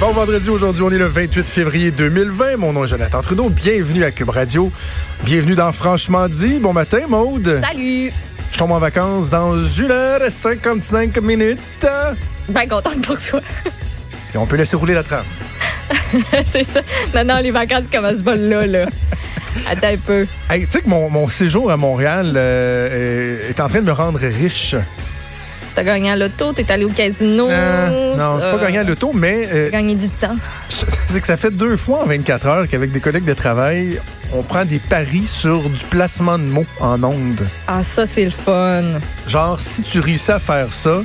Bon vendredi, aujourd'hui, on est le 28 février 2020. Mon nom est Jonathan Trudeau. Bienvenue à Cube Radio. Bienvenue dans Franchement dit. Bon matin, Maude. Salut! Je tombe en vacances dans 1 heure 55 minutes. Ben contente pour toi. Et on peut laisser rouler la trame. c'est ça. Non, non, les vacances commencent pas là, là. Attends un peu. Hey, tu sais que mon, mon séjour à Montréal euh, est en train de me rendre riche. T'as gagné à l'auto, t'es allé au casino. Euh, non, je euh, pas gagné à l'auto, mais euh, gagné du temps. c'est que ça fait deux fois en 24 heures qu'avec des collègues de travail, on prend des paris sur du placement de mots en ondes. Ah, ça, c'est le fun. Genre, si tu réussis à faire ça,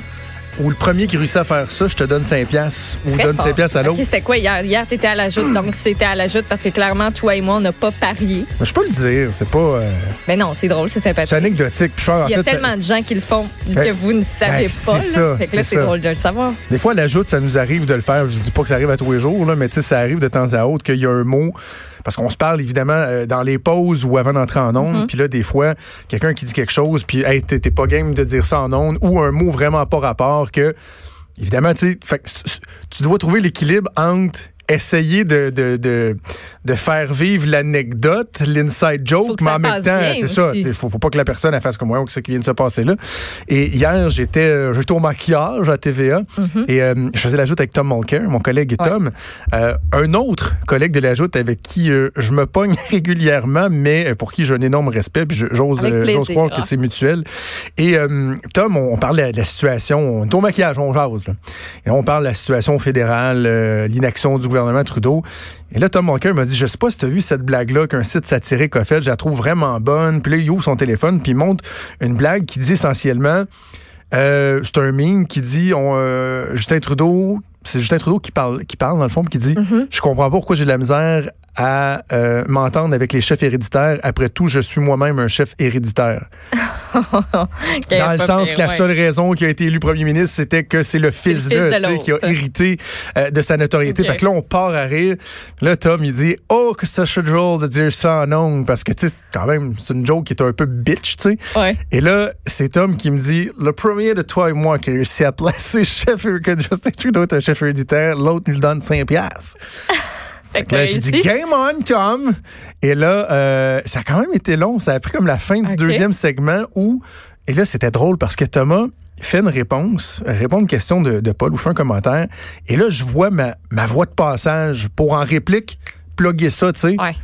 ou le premier qui réussit à faire ça, je te donne 5 piastres, ou donne fort. 5 piastres à l'autre. C'était quoi? Hier? Hier, t'étais à la joute, donc c'était à la joute parce que clairement, toi et moi, on n'a pas parié. Mais je peux le dire, c'est pas... euh, Mais non, c'est drôle, c'est c'est sympathique. anecdotique. Puis je pense, en Il y a fait, ça- tellement de gens qui le font que Ben, vous ne savez ben, c'est pas. là. ça, fait que là, c'est c'est drôle de le savoir. Des fois, à la joute, ça nous arrive de le faire. Je dis pas que ça arrive à tous les jours, là, mais tu sais, ça arrive de temps à autre qu'il y a un mot. Parce qu'on se parle évidemment euh, dans les pauses ou avant d'entrer en ondes. Mm-hmm. Puis là, des fois, quelqu'un qui dit quelque chose, puis hey, t'es pas game de dire ça en ondes, ou un mot vraiment pas rapport que. Évidemment, tu sais, tu dois trouver l'équilibre entre essayer de, de, de, de faire vivre l'anecdote, l'inside joke, mais en même temps, c'est ça. Il faut, faut pas que la personne elle fasse comme moi, ou que c'est qui vient de se passer là. Et hier, j'étais euh, j'étais au maquillage à TVA et euh, je faisais la joute avec Tom Mulcair, mon collègue Ouais. Tom. Euh, un autre collègue de la joute avec qui euh, je me pogne régulièrement, mais pour qui j'ai un énorme respect, puis j'ose croire que c'est mutuel. Et Tom, on, on parlait de la situation, on est au maquillage, on jase. Là. Et là, on parle de la situation fédérale, l'inaction du gouvernement Trudeau. Et là, Tom Mulcair m'a dit, je sais pas si tu as vu cette blague-là qu'un site satirique a faite, je la trouve vraiment bonne. Puis là, il ouvre son téléphone, puis il montre une blague qui dit essentiellement, euh, c'est un meme qui dit, on, euh, Justin Trudeau, c'est Justin Trudeau qui parle, qui parle dans le fond, puis qui dit, je comprends pas pourquoi j'ai de la misère à euh, m'entendre avec les chefs héréditaires. Après tout, je suis moi-même un chef héréditaire. Dans le sens que la seule raison qui a été élu premier ministre, c'était que c'est le fils le fils de, qui a hérité euh, de sa notoriété. Ok. Fait que là, on part à rire. Là, Tom, il dit Oh, que ça serait drôle de dire ça en. Parce que, tu sais, quand même, c'est une joke qui est un peu bitch, tu sais. Ouais. Et là, c'est Tom qui me dit Le premier de toi et moi qui a réussi à placer chef que Justin Trudeau est un chef héréditaire, l'autre nous le donne 5 piastres. Fait que Là, j'ai dit. Game on, Tom! Et là, euh, ça a quand même été long. Ça a pris comme la fin du deuxième segment où. Et là, c'était drôle parce que Thomas fait une réponse, répond à une question de, de Paul ou fait un commentaire. Et là, je vois ma, ma voix de passage pour en réplique plugger ça, tu sais. Ouais.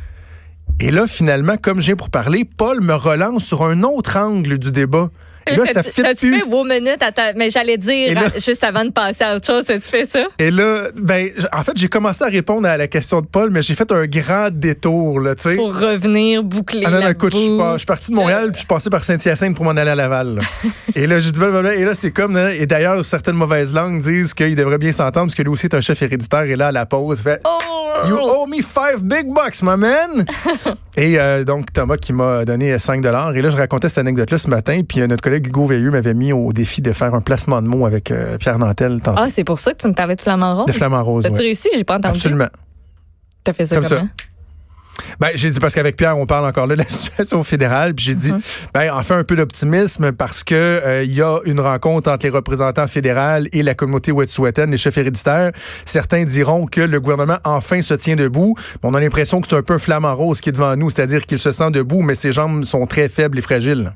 Et là, finalement, comme j'ai pour parler, Paul me relance sur un autre angle du débat. Et là, ça fit tu fait wow minute à ta- Mais j'allais dire, là- juste avant de passer à autre chose, tu fais ça? Et là, ben, en fait, j'ai commencé à répondre à la question de Paul, mais j'ai fait un grand détour, là, tu sais. Pour revenir boucler Ah non, non, la écoute, je suis, parti de Montréal, puis je suis passé par Saint-Hyacinthe pour m'en aller à Laval. là. et là, j'ai dit blablabla. Et là, c'est comme, et d'ailleurs, certaines mauvaises langues disent qu'il devrait bien s'entendre, parce que lui aussi est un chef héréditaire, et là, à la pause, il fait Oh! You owe me five big bucks, my man! et euh, donc, Thomas qui m'a donné 5 Et là, je racontais cette anecdote-là ce matin, puis euh, notre collègue Hugo Veilleux m'avait mis au défi de faire un placement de mots avec euh, Pierre Nantel, tantôt. Ah, c'est pour ça que tu me parlais de Flamand Rose? de Flamand Rose. T'as-tu ouais. réussi? J'ai pas entendu. Absolument. T'as fait ça Comme ça. Ben, j'ai dit parce qu'avec Pierre, on parle encore là de la situation fédérale, puis j'ai dit, ben, enfin un peu d'optimisme parce que euh, il y a une rencontre entre les représentants fédéraux et la communauté wet'suwet'en, les chefs héréditaires. Certains diront que le gouvernement enfin se tient debout. On a l'impression que c'est un peu flamant rose qui est devant nous, c'est-à-dire qu'il se sent debout, mais ses jambes sont très faibles et fragiles.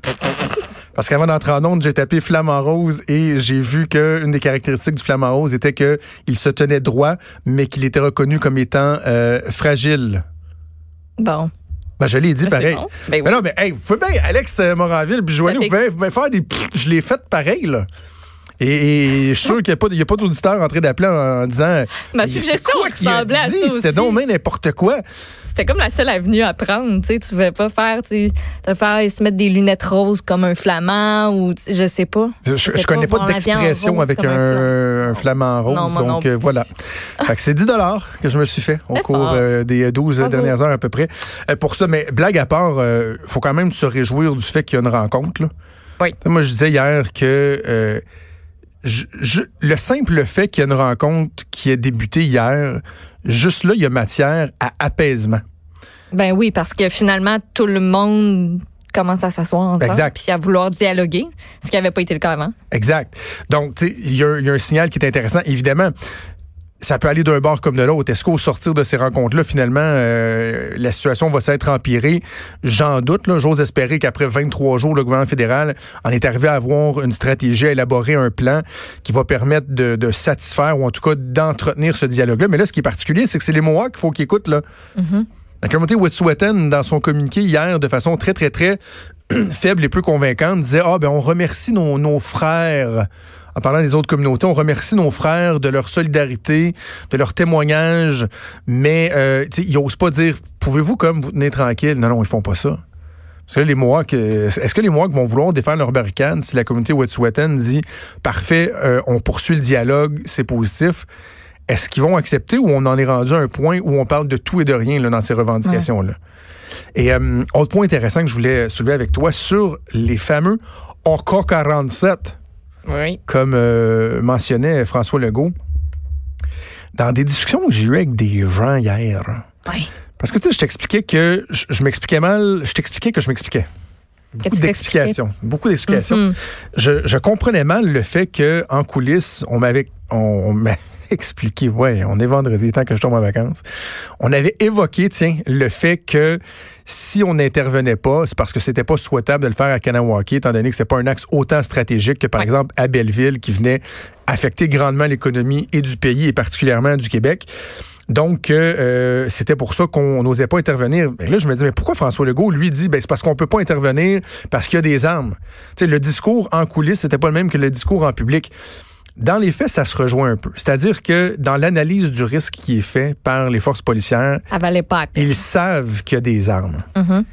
Parce qu'avant d'entrer en onde, j'ai tapé flamant rose et j'ai vu que une des caractéristiques du flamant rose était que il se tenait droit, mais qu'il était reconnu comme étant euh, fragile. Bon. Ben, je l'ai dit Mais c'est pareil. bon. Ben oui. Mais non, mais hey, vous pouvez bien, Alex euh, Moranville puis Joanie, vous fait- pouvez, vous pouvez faire des. Je l'ai fait pareil, là. Et, et je suis sûr qu'il n'y a pas, pas d'auditeurs entrés d'appeler en, en disant. Ma suggestion ressemblait à ça C'était donc n'importe quoi. C'était comme la seule avenue à prendre. Tu sais, tu veux pas faire, tu sais, faire se mettre des lunettes roses comme un flamand ou sais, je sais pas. Je, sais je connais pas en d'expression avec un, flamand. un rose. Non, moi non donc, euh, voilà. que c'est 10 que je me suis fait au cours euh, des 12 Bravo. dernières heures à peu près. Euh, pour ça, mais blague à part, faut quand même se réjouir du fait qu'il y a une rencontre. Là. Oui. Sais, Moi, je disais hier que je- je- le simple fait qu'il y a une rencontre qui a débuté hier, juste là, il y a matière à apaisement. Ben oui, parce que finalement, tout le monde commence à s'asseoir ensemble Exact. puis à vouloir dialoguer, ce qui n'avait pas été le cas avant. Exact. Donc, y, il y a un signal qui est intéressant. Évidemment, ça peut aller d'un bord comme de l'autre. Est-ce qu'au sortir de ces rencontres-là, finalement, euh, la situation va s'être empirée? J'en doute. J'ose espérer qu'après 23 jours, le gouvernement fédéral en est arrivé à avoir une stratégie, à élaborer un plan qui va permettre de, satisfaire ou en tout cas d'entretenir ce dialogue-là. Mais là, ce qui est particulier, c'est que c'est les Mohawks qu'il faut qu'ils écoutent. Là. Mm-hmm. La communauté Wet'suwet'en, dans son communiqué hier, de façon très, très, très faible et peu convaincante, disait « Ah, ben on remercie nos, nos frères en parlant des autres communautés. On remercie nos frères de leur solidarité, de leur témoignage, mais euh, ils n'osent pas dire pouvez-vous comme vous tenir tranquille? Non, non, ils font pas ça. Parce que les Mohawks, euh, est-ce que les Mohawks vont vouloir défendre leur barricade si la communauté Wet'suwet'en dit parfait, euh, on poursuit le dialogue, c'est positif? Est-ce qu'ils vont accepter ou on en est rendu à un point où on parle de tout et de rien là, dans ces revendications-là? Et euh, autre point intéressant que je voulais soulever avec toi sur les fameux OK-47 comme euh, mentionnait François Legault, dans des discussions que j'ai eues avec des gens hier. Parce que tu sais, je t'expliquais que je, m'expliquais mal, je t'expliquais que je m'expliquais. Beaucoup d'explications. Beaucoup d'explications. Mm-hmm. je, comprenais mal le fait que en coulisses, on m'avait on, expliqué, ouais, on est vendredi, tant que je tombe en vacances. On avait évoqué, tiens, le fait que si on n'intervenait pas, c'est parce que c'était pas souhaitable de le faire à Kanawaki, étant donné que c'était pas un axe autant stratégique que, par exemple, à Belleville, qui venait affecter grandement l'économie et du pays et particulièrement du Québec. Donc, euh, c'était pour ça qu'on n'osait pas intervenir. Et là, je me dis, mais pourquoi François Legault, lui, dit, ben, c'est parce qu'on peut pas intervenir parce qu'il y a des armes? Tu sais, le discours en coulisses, c'était pas le même que le discours en public. Dans les faits, ça se rejoint un peu. C'est-à-dire que dans l'analyse du risque qui est fait par les forces policières, ils savent qu'il y a des armes. Mm-hmm.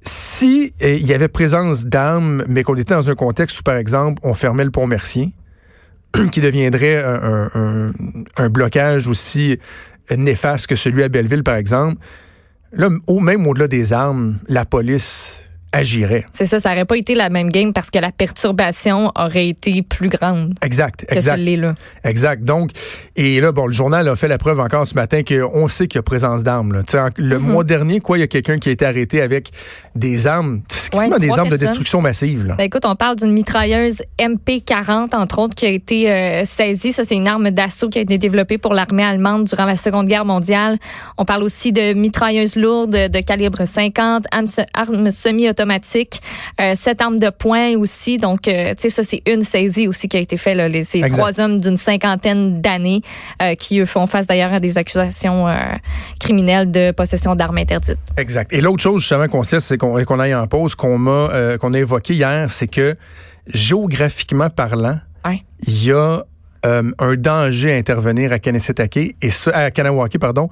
Si eh, il y avait présence d'armes, mais qu'on était dans un contexte où, par exemple, on fermait le pont Mercier, qui deviendrait un, un, blocage aussi néfaste que celui à Belleville, par exemple, là, même au-delà des armes, la police agirait. C'est ça, ça n'aurait pas été la même game parce que la perturbation aurait été plus grande. Exact, exact. là. Exact. Donc, et là, bon, le journal a fait la preuve encore ce matin qu'on sait qu'il y a présence d'armes. Le mm-hmm. mois dernier, quoi, il y a quelqu'un qui a été arrêté avec des armes, quasiment des armes de destruction massive. Là? Ben, écoute, on parle d'une mitrailleuse MP40, entre autres, qui a été euh, saisie. Ça, c'est une arme d'assaut qui a été développée pour l'armée allemande durant la Seconde Guerre mondiale. On parle aussi de mitrailleuses lourdes de calibre 50, armes semi-automatiques automatique, euh, sept armes de poing aussi. Donc, euh, tu sais, ça, c'est une saisie aussi qui a été faite. Là, les, ces trois hommes d'une cinquantaine d'années euh, qui, eux, font face d'ailleurs à des accusations criminelles de possession d'armes interdites. Exact. Et l'autre chose, justement, qu'on sait, c'est qu'on qu'on aille en pause, qu'on m'a qu'on a évoqué hier, c'est que géographiquement parlant, il y a euh, un danger à intervenir à Kanesetake et à Kanawaki, pardon.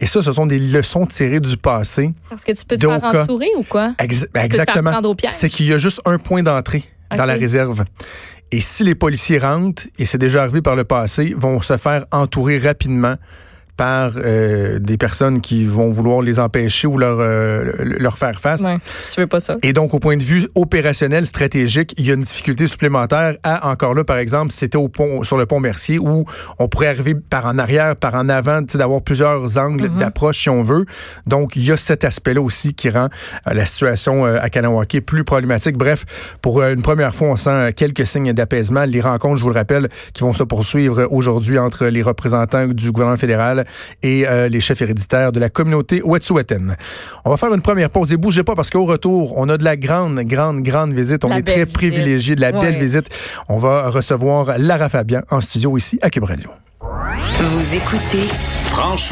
Et ça, ce sont des leçons tirées du passé. Parce que tu peux te faire entourer ou quoi? Ben, exactement. C'est qu'il y a juste un point d'entrée dans la réserve. Et si les policiers rentrent, et c'est déjà arrivé par le passé, vont se faire entourer rapidement par euh, des personnes qui vont vouloir les empêcher ou leur euh, leur faire face. Ouais, tu veux pas ça. Et donc au point de vue opérationnel stratégique, il y a une difficulté supplémentaire à encore là par exemple, c'était au pont sur le pont Mercier où on pourrait arriver par en arrière, par en avant, d'avoir plusieurs angles mm-hmm. d'approche si on veut. Donc il y a cet aspect-là aussi qui rend euh, la situation à Kanawaki plus problématique. Bref, pour une première fois, on sent quelques signes d'apaisement. Les rencontres, je vous le rappelle, qui vont se poursuivre aujourd'hui entre les représentants du gouvernement fédéral et euh, les chefs héréditaires de la communauté Wet'suwet'en. On va faire une première pause et bougez pas parce qu'au retour, on a de la grande, grande, grande visite. On est très privilégié de la belle visite. On va recevoir Lara Fabian en studio ici à Cube Radio. Vous écoutez Franchement.